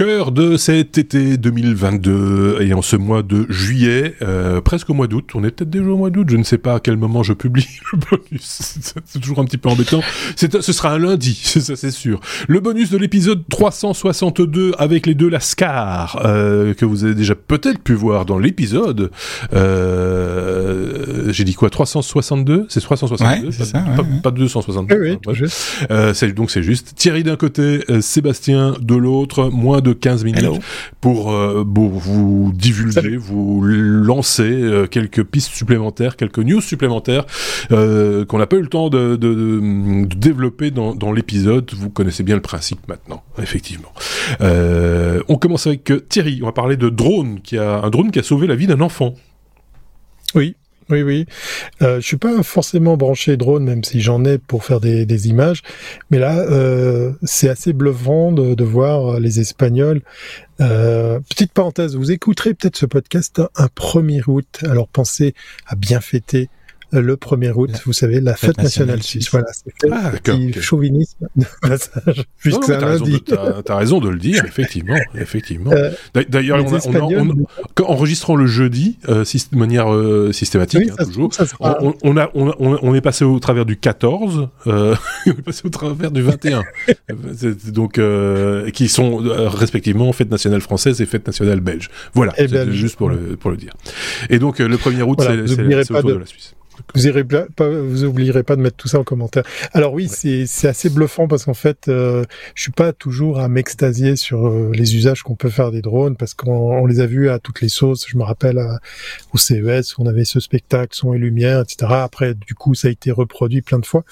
cœur de cet été 2022 et en ce mois de juillet, euh, presque au mois d'août, on est peut-être déjà au mois d'août, je ne sais pas à quel moment je publie le bonus, c'est toujours un petit peu embêtant. ce sera un lundi, ça c'est sûr. Le bonus de l'épisode 362 avec les deux Lascar, euh, que vous avez déjà peut-être pu voir dans l'épisode. Euh, J'ai dit quoi 362 C'est 362 ouais, pas, ça, pas, pas, 262. Oui, oui, euh, donc c'est juste Thierry d'un côté, euh, Sébastien de l'autre, moins de 15 minutes pour, euh, vous divulguer, Salut. vous lancer euh, quelques pistes supplémentaires, quelques news supplémentaires euh, qu'on n'a pas eu le temps de, de, de, de développer dans, dans l'épisode. Vous connaissez bien le principe maintenant, effectivement. Euh, on commence avec Thierry. On va parler de drone, qui a un drone qui a sauvé la vie d'un enfant. Oui, oui, oui. Euh, je suis pas forcément branché drone, même si j'en ai pour faire des, images. Mais là, euh, c'est assez bluffant de, de, voir les Espagnols. Euh, petite parenthèse, vous écouterez peut-être ce podcast un 1er août. Alors pensez à bien fêter le 1er août, vous savez, la fête, fête nationale, nationale suisse. Voilà, c'est ah, okay. chauvinisme de passage, puisque c'est un lundi. T'as raison de le dire, effectivement, effectivement. Euh, D'ailleurs, on, on, on, enregistrant le jeudi, euh, de manière euh, systématique, oui, hein, toujours, on, on, a, on, est passé au travers du 14, euh, on est passé au travers du 21, donc euh, qui sont respectivement fête nationale française et fête nationale belge. Voilà, Eh ben, juste pour le pour le dire. Et donc le 1er août, voilà, c'est autour de... de la Suisse. Vous irez pas, vous oublierez pas de mettre tout ça en commentaire. Alors oui, ouais. c'est assez bluffant parce qu'en fait, euh, je suis pas toujours à m'extasier sur euh, les usages qu'on peut faire des drones parce qu'on les a vus à toutes les sauces. Je me rappelle à, au CES, on avait ce spectacle son et lumière, etc. Après, du coup, ça a été reproduit plein de fois.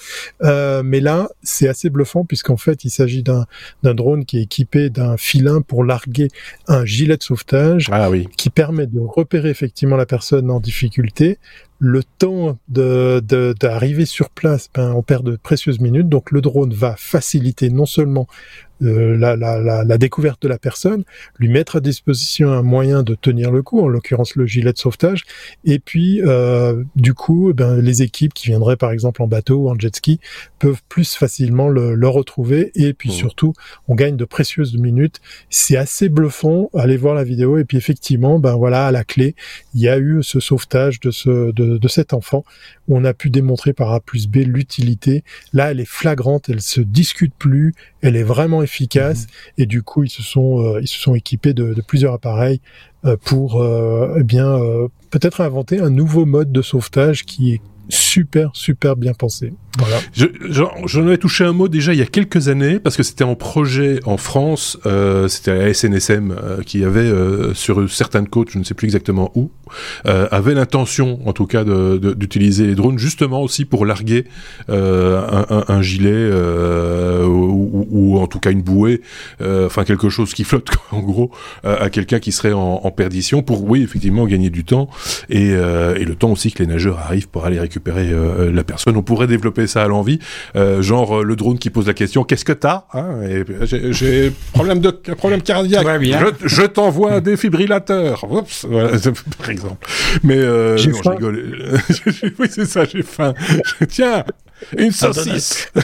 Euh, mais là, c'est assez bluffant puisqu'en fait, il s'agit d'un drone qui est équipé d'un filin pour larguer un gilet de sauvetage ah, oui. qui permet de repérer effectivement la personne en difficulté, le temps de d'arriver sur place, ben, on perd de précieuses minutes. Donc le drone va faciliter non seulement euh, la, la, la, la, découverte de la personne, lui mettre à disposition un moyen de tenir le coup, en l'occurrence le gilet de sauvetage, et puis euh, du coup, ben, les équipes qui viendraient par exemple en bateau ou en jet ski peuvent plus facilement le, le retrouver, et puis mmh. surtout, on gagne de précieuses minutes. C'est assez bluffant. Allez voir la vidéo, et puis effectivement, ben voilà, à la clé, il y a eu ce sauvetage de ce de, de cet enfant. Où on a pu démontrer par A plus B l'utilité. Là, elle est flagrante, elle se discute plus, elle est vraiment efficace mmh. et du coup ils se sont euh, ils se sont équipés de, de plusieurs appareils euh, pour euh, eh bien peut-être inventer un nouveau mode de sauvetage qui est super super bien pensé. Voilà. J'en avais touché un mot déjà il y a quelques années parce que c'était en projet en France, euh, c'était la SNSM euh, qui avait euh, sur certaines côtes, je ne sais plus exactement où, euh, avait l'intention en tout cas d'utiliser les drones justement aussi pour larguer euh, un, un, gilet ou, ou, en tout cas une bouée, enfin quelque chose qui flotte en gros à quelqu'un qui serait en, en, perdition pour oui effectivement gagner du temps et, et, le temps aussi que les nageurs arrivent pour aller récupérer la personne. On pourrait développer ça à l'envie, euh, genre le drone qui pose la question qu'est-ce que t'as hein J'ai problème de problème cardiaque. Je, je t'envoie un défibrillateur. Oups, voilà, par exemple. Mais euh, non, je rigole. oui, c'est ça, j'ai faim. Tiens, une saucisse.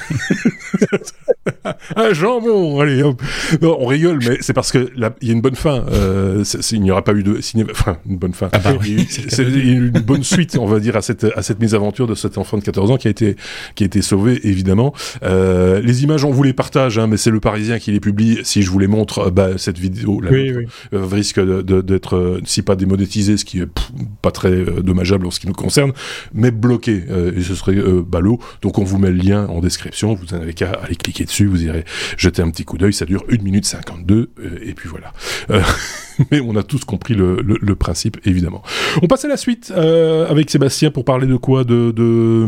un jambon. Allez, hop. Non, on rigole, mais c'est parce que il y a une bonne fin. Euh, il n'y aura pas eu de cinéma. Enfin, une bonne fin. Ah bah oui. C'est une bonne suite, on va dire, à cette à cette mésaventure de cet enfant de 14 ans qui a été qui a été sauvé, évidemment. Euh, les images, on vous les partage, hein, mais c'est le Parisien qui les publie. Si je vous les montre, bah, cette vidéo là, oui, oui. Euh, risque d'être, euh, si pas démonétisée, ce qui est pff, pas très euh, dommageable en ce qui nous concerne, mais bloqué. et ce serait ballot. Donc on vous met le lien en description. Vous n'avez qu'à aller cliquer dessus. Vous irez jeter un petit coup d'œil. Ça dure 1 minute 52 et puis voilà. mais on a tous compris le, le, le, principe, évidemment. On passe à la suite euh, avec Sébastien pour parler de quoi De, de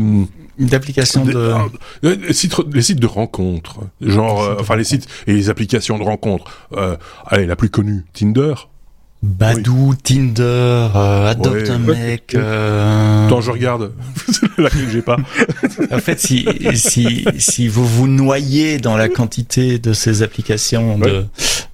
d'applications de, de... Euh, les, sites, les sites de rencontres, genre, euh, enfin les sites et les applications de rencontres. Euh, allez, la plus connue, Tinder. Badou, oui. Tinder, euh, Adopt ouais, un mec. Euh... Attends, je regarde. Laquelle j'ai pas. en fait, si, si, si vous vous noyez dans la quantité de ces applications ouais.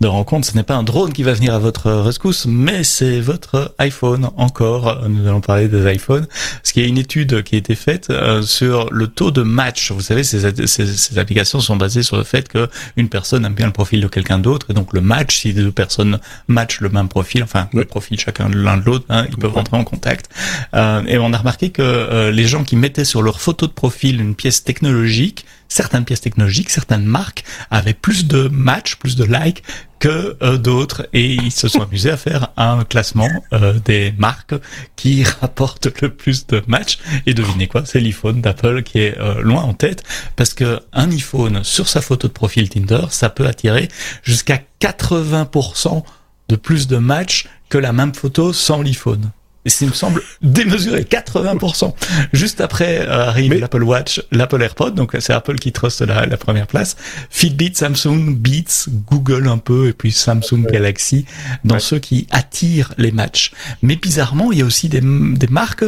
De, rencontre. Ce n'est pas un drone qui va venir à votre rescousse, mais c'est votre iPhone. Encore, nous allons parler des iPhones, parce qu'il y a une étude qui a été faite euh, sur le taux de match. Vous savez, ces, ces, ces, applications sont basées sur le fait que une personne aime bien le profil de quelqu'un d'autre, et donc le match, si deux personnes matchent le même profil, enfin le profil chacun l'un de l'autre, hein, ils peuvent rentrer en contact. Euh, et on a remarqué que euh, les gens qui mettaient sur leur photo de profil une pièce technologique, certaines pièces technologiques, certaines marques avaient plus de matchs, plus de likes euh, d'autres. Et ils se sont amusés à faire un classement euh, des marques qui rapportent le plus de matchs. Et devinez quoi, c'est l'iPhone d'Apple qui est euh, loin en tête. Parce que un iPhone sur sa photo de profil Tinder, ça peut attirer jusqu'à 80% de plus de matchs que la même photo sans l'iPhone. Ça me semble démesuré, 80%. Juste après euh, arrive l'Apple Watch, l'Apple AirPod, donc c'est Apple qui truste la, la, première place. Fitbit, Samsung, Beats, Google un peu, et puis Samsung Galaxy, dans ceux qui attirent les matchs. Mais bizarrement, il y a aussi des, des marques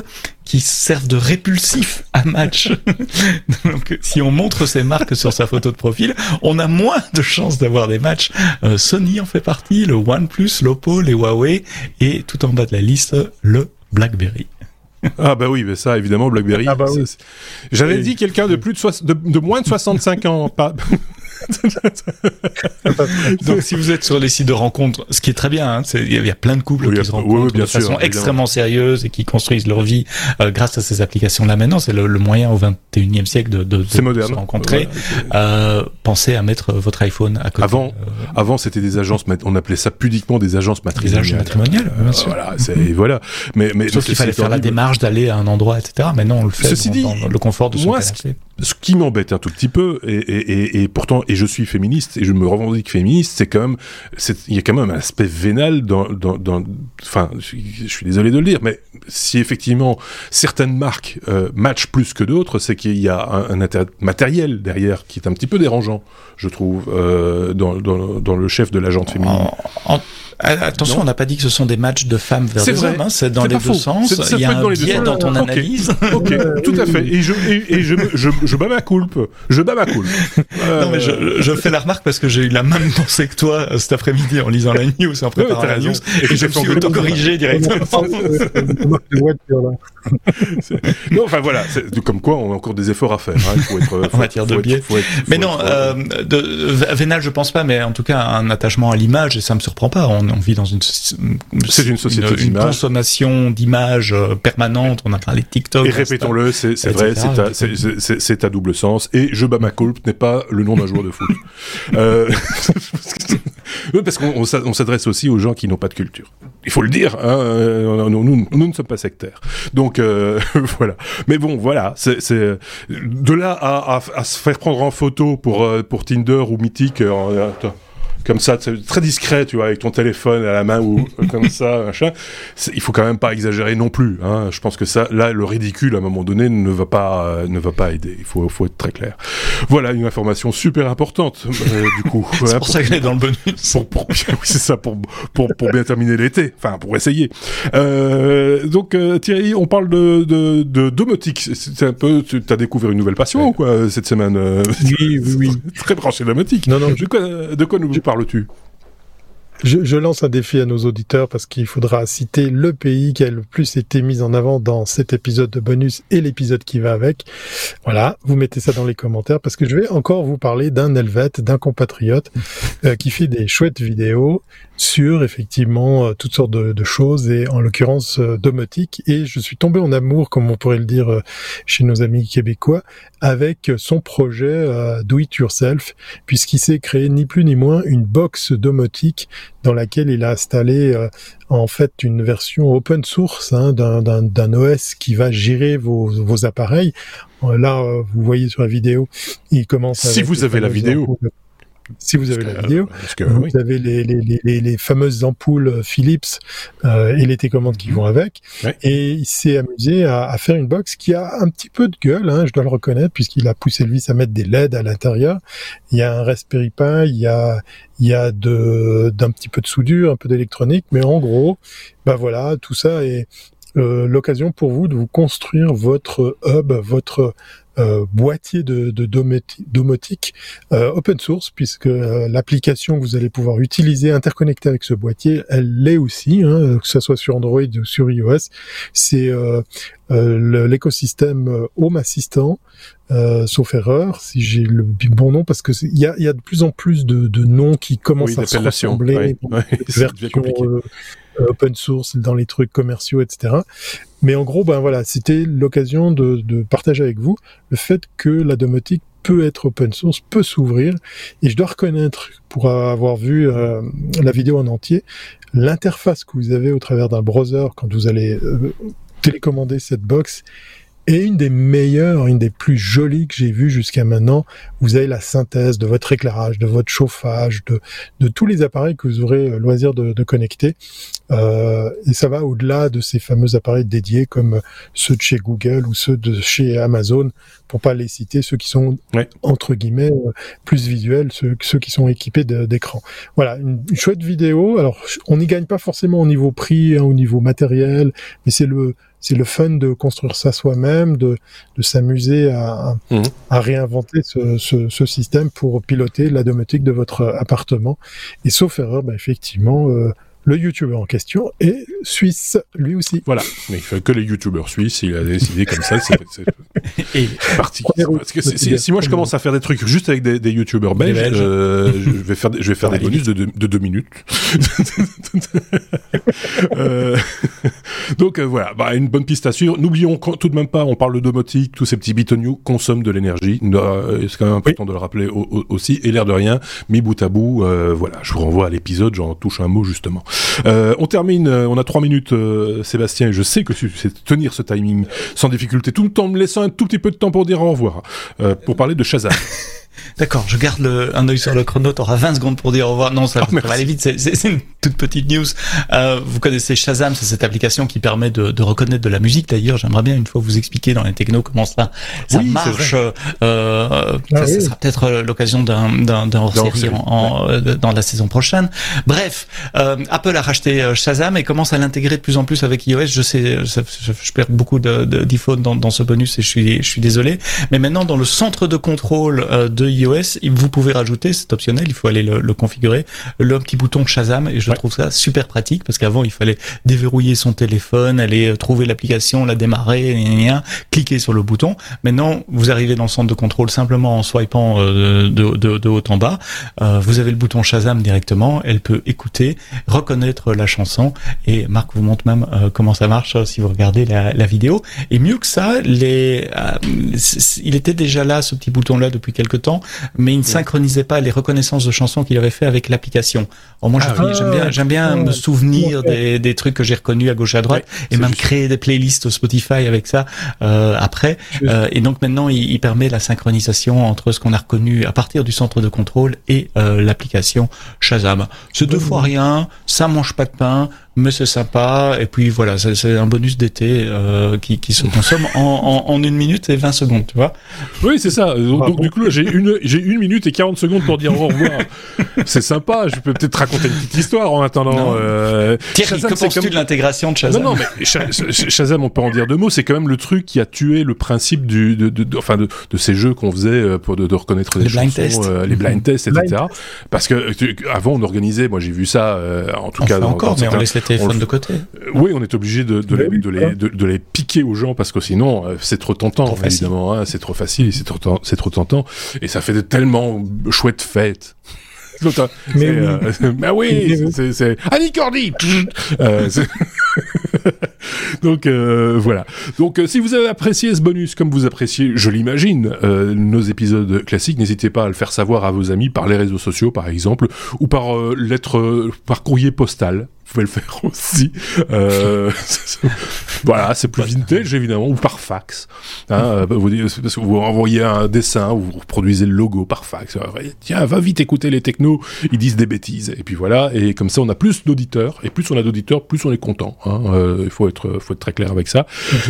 qui servent de répulsif à match. Donc, si on montre ces marques sur sa photo de profil, on a moins de chances d'avoir des matchs. Euh, Sony en fait partie, le OnePlus, l'Oppo, les Huawei, et tout en bas de la liste, le BlackBerry. Ah bah oui, mais ça évidemment BlackBerry. Ah bah oui. J'avais dit quelqu'un de plus de, de, de, moins de 65 ans, pas Donc si vous êtes sur les sites de rencontres, ce qui est très bien, hein, il y, a plein de couples oui, qui se rencontrent oui, de façon extrêmement sérieuse et qui construisent leur vie euh, grâce à ces applications-là. Maintenant, c'est le, le, moyen au 21e siècle de, de, de moderne. se rencontrer. Euh, pensez à mettre votre iPhone à côté. Avant, euh, avant c'était des agences, on appelait ça pudiquement des agences matrimoniales. Des agences matrimoniales, bien sûr. Voilà, et voilà. Mais, mais Sauf qu'il fallait faire la démarche d'aller à un endroit, etc. Maintenant, on le fait Ceci dans, dit, dans le confort de son moi, canapé. Ce qui m'embête un tout petit peu, et, et, et, et, pourtant, et je suis féministe, et je me revendique féministe, c'est quand même, il y a quand même un aspect vénal dans, dans, dans enfin, je, suis désolé de le dire, mais si effectivement certaines marques euh, matchent plus que d'autres, c'est qu'il y a un, un intérêt matériel derrière qui est un petit peu dérangeant, je trouve, euh, dans, dans, dans, le chef de l'agente féminine. En, en... Attention, Non. on n'a pas dit que ce sont des matchs de femmes vers C'est des vrai. hommes, hein, c'est dans les deux faux. sens. Il y a un biais dans ton analyse. Ok, tout à fait. Et je, et, et je, je, je bats ma coulpe. Je bats ma coulpe. Non, mais je, je fais la remarque parce que j'ai eu la même pensée que toi euh, cet après-midi en lisant la news et en préparant t'as la news. Et Et, je j'ai me suis autocorrigé directement. non, enfin voilà, comme quoi on a encore des efforts à faire. Hein. Il faut être, faut, matière de biais. Mais non, euh, de, Vénal, je pense pas, mais en tout cas, un attachement à l'image, et ça me surprend pas. On, on vit dans une, C'est une société une, d'image. consommation d'images euh, permanente. On a parlé de TikTok. Et répétons-le, c'est vrai, c'est c'est- à double sens. Et je bats ma coulpe n'est pas le nom d'un joueur de foot. euh, parce qu'on on s'a- on s'adresse aussi aux gens qui n'ont pas de culture. Il faut le dire, hein, euh, nous, nous, nous ne sommes pas sectaires. Donc euh, voilà. Mais bon, voilà, c'est de là à, à, à se faire prendre en photo pour pour Tinder ou Mythique. euh, comme ça, très discret, tu vois, avec ton téléphone à la main ou comme ça, machin. Il faut quand même pas exagérer non plus. Hein. Je pense que ça, là, le ridicule à un moment donné ne va pas, euh, ne va pas aider. Il faut, faut être très clair. Voilà une information super importante euh, du coup. C'est pour ça qu'elle est dans le bonus. pour, pour, oui, c'est ça, pour, pour, pour bien terminer l'été. Enfin, pour essayer. Euh, donc, Thierry, on parle de, de, de domotique. C'est- un peu, tu as découvert une nouvelle passion ou quoi cette semaine Oui, oui, oui. Très branché domotique. Non, non, De quoi, de quoi nous Je, je lance un défi à nos auditeurs parce qu'il faudra citer le pays qui a le plus été mis en avant dans cet épisode de bonus et l'épisode qui va avec. Voilà, vous mettez ça dans les commentaires parce que je vais encore vous parler d'un Helvète, d'un compatriote euh, qui fait des chouettes vidéos sur effectivement euh, toutes sortes de, de choses et en l'occurrence euh, domotique. Et je suis tombé en amour, comme on pourrait le dire euh, chez nos amis québécois, avec son projet euh, Do It Yourself, puisqu'il s'est créé ni plus ni moins une box domotique dans laquelle il a installé euh, en fait une version open source hein, d'un- OS qui va gérer vos, vos appareils. Là, vous voyez sur la vidéo, il commence. Si avec vous avez la vidéo. Si vous avez la vidéo, Parce que, vous oui. avez les, les, les, les, fameuses ampoules euh, Philips euh, et les télécommandes qui vont avec. Mhm. Ouais. Et il s'est amusé à, à faire une box qui a un petit peu de gueule, hein, je dois le reconnaître, puisqu'il a poussé le vis à mettre des LED à l'intérieur. Il y a un Raspberry Pi, il y a, il y a de, d'un petit peu de soudure, un peu d'électronique, mais en gros, bah voilà, tout ça est l'occasion pour vous de vous construire votre hub, votre euh, boîtier de, de domotique euh, open source, puisque euh, l'application que vous allez pouvoir utiliser, interconnecter avec ce boîtier, elle l'est aussi, hein, que ce soit sur Android ou sur iOS. C'est l'écosystème Home Assistant, sauf erreur, si j'ai le bon nom, parce que il y a, y a, de plus en plus de, de noms qui commencent à se ressembler. Euh, open source dans les trucs commerciaux, etc. Mais en gros, ben voilà, c'était l'occasion de, de, partager avec vous le fait que la domotique peut être open source, peut s'ouvrir. Et je dois reconnaître, pour avoir vu euh, la vidéo en entier, l'interface que vous avez au travers d'un browser quand vous allez euh, télécommander cette box et une des meilleures, une des plus jolies que j'ai vues jusqu'à maintenant. Vous avez la synthèse de votre éclairage, de votre chauffage, de, de tous les appareils que vous aurez euh, loisir de, de connecter. Euh, et ça va au-delà de ces fameux appareils dédiés comme ceux de chez Google ou ceux de chez Amazon, pour pas les citer, ceux qui sont entre guillemets euh, plus visuels, ceux, ceux qui sont équipés d'écran. Voilà, une, chouette vidéo. Alors, on n'y gagne pas forcément au niveau prix, hein, au niveau matériel, mais c'est le c'est le fun de construire ça soi-même, de, de s'amuser à, mhm. à réinventer ce, ce, ce, système pour piloter la domotique de votre appartement. Et sauf erreur, bah, effectivement, euh, le youtubeur en question est suisse, lui aussi. Voilà, mais il fait que les youtubeurs suisses, il a décidé comme ça, c'est parti. Parce que si moi je commence à faire des trucs juste avec des, des youtubeurs belges, euh, je vais faire, je vais faire des bonus de, de, deux minutes. euh, donc euh, voilà, bah, une bonne piste à suivre. N'oublions tout de même pas, on parle de domotique, tous ces petits bitoniaux consomment de l'énergie. Euh, c'est quand même important de le rappeler aussi. Et l'air de rien, mis bout à bout, euh, voilà, je vous renvoie à l'épisode, j'en touche un mot justement. Euh, on termine, euh, on a trois minutes, euh, Sébastien, et je sais que tu sais tenir ce timing sans difficulté, tout en me laissant un tout petit peu de temps pour dire au revoir, pour parler de Shazam. D'accord, je garde le, un œil sur le chrono. T'auras 20 secondes pour dire au revoir. Non, ça, oh, va aller vite. C'est une toute petite news. Euh, vous connaissez Shazam, c'est cette application qui permet de, de reconnaître de la musique. D'ailleurs, j'aimerais bien une fois vous expliquer dans les technos comment ça, ça marche. Euh, ah, ça, sera peut-être euh, l'occasion d'un d'un hors-série en, euh, dans la saison prochaine. Bref, euh, Apple a racheté Shazam et commence à l'intégrer de plus en plus avec iOS. Je sais, je, je perds beaucoup d'iPhone dans, dans ce bonus et je suis je suis désolé. Mais maintenant, dans le centre de contrôle de iOS, vous pouvez rajouter, c'est optionnel, il faut aller le, le configurer, le petit bouton Shazam et je trouve ça super pratique parce qu'avant il fallait déverrouiller son téléphone, aller euh, trouver l'application, la démarrer, cliquer sur le bouton. Maintenant, vous arrivez dans le centre de contrôle simplement en swipant euh, de, de, de, haut en bas. Euh, vous avez le bouton Shazam directement, elle peut écouter, reconnaître la chanson et Marc vous montre même comment ça marche si vous regardez la, la vidéo. Et mieux que ça, les, il était déjà là ce petit bouton là depuis quelque temps mais il ne synchronisait pas les reconnaissances de chansons qu'il avait fait avec l'application. moi, ah j'aime bien, j'aime bien me souvenir des, des trucs que j'ai reconnus à gauche à droite et même créer des playlists au Spotify avec ça euh, après. Euh, et donc maintenant, il, il, permet la synchronisation entre ce qu'on a reconnu à partir du centre de contrôle et euh, l'application Shazam. C'est deux fois rien, ça mange pas de pain mais c'est sympa. Et puis voilà, c'est un bonus d'été euh, qui, qui, se consomme en, en, en, une minute et 20 secondes, tu vois. Oui, c'est ça. Donc, du coup, j'ai une, j'ai une minute et 40 secondes pour dire au revoir. c'est sympa. Je peux peut-être raconter une petite histoire en attendant. Euh... Thierry, que penses-tu comme... de l'intégration de Shazam Non, non, mais Shazam, on peut en dire deux mots. C'est quand même le truc qui a tué le principe du, de, de, enfin, de, de, ces jeux qu'on faisait euh, pour de, reconnaître les chansons, blind euh, les blind tests, etc. Parce que avant, on organisait. Moi, j'ai vu ça. Euh, en tout cas, encore, dans, mais on téléphone de côté. Euh, oui, on est obligé de, de, les, de, les, de, les, piquer aux gens parce que sinon, euh, c'est trop tentant, trop évidemment. Hein, c'est trop facile, c'est trop, c'est trop tentant. Et ça fait de tellement chouettes fêtes. Mais oui, euh, bah oui c'est, c'est Annie Cordy. euh, Donc euh, voilà. Donc euh, si vous avez apprécié ce bonus comme vous appréciez, je l'imagine, euh, nos épisodes classiques, n'hésitez pas à le faire savoir à vos amis par les réseaux sociaux par exemple ou par lettre par courrier postal vous pouvez le faire aussi. Euh, voilà, c'est plus vintage évidemment, ou par fax. Hein, vous, parce que vous envoyez un dessin, vous reproduisez le logo par fax. Tiens, va vite écouter les technos, ils disent des bêtises. Et puis voilà, et comme ça on a plus d'auditeurs, et plus on a d'auditeurs, plus on est content. Hein, euh, il faut être, faut être très clair avec ça.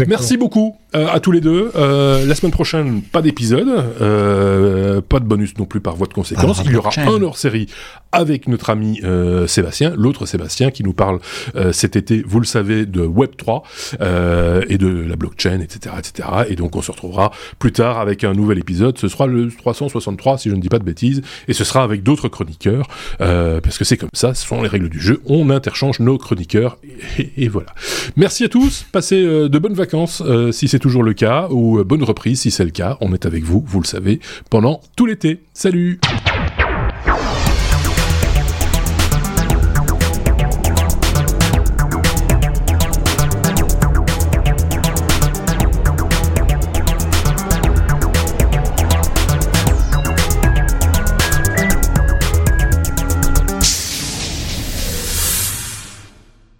Merci beaucoup euh, à tous les deux. Euh, la semaine prochaine, pas d'épisode, euh, pas de bonus non plus par voie de conséquence. Il y aura un hors-série avec notre ami euh, Sébastien, l'autre Sébastien qui nous parle euh, cet été, vous le savez, de Web 3 euh, et de la blockchain, etc., etc. Et donc on se retrouvera plus tard avec un nouvel épisode. Ce sera le 363 si je ne dis pas de bêtises, et ce sera avec d'autres chroniqueurs parce que c'est comme ça, ce sont les règles du jeu. On interchange nos chroniqueurs et, et voilà. Merci à tous. Passez de bonnes vacances si c'est toujours le cas ou bonne reprise si c'est le cas. On est avec vous, vous le savez, pendant tout l'été. Salut.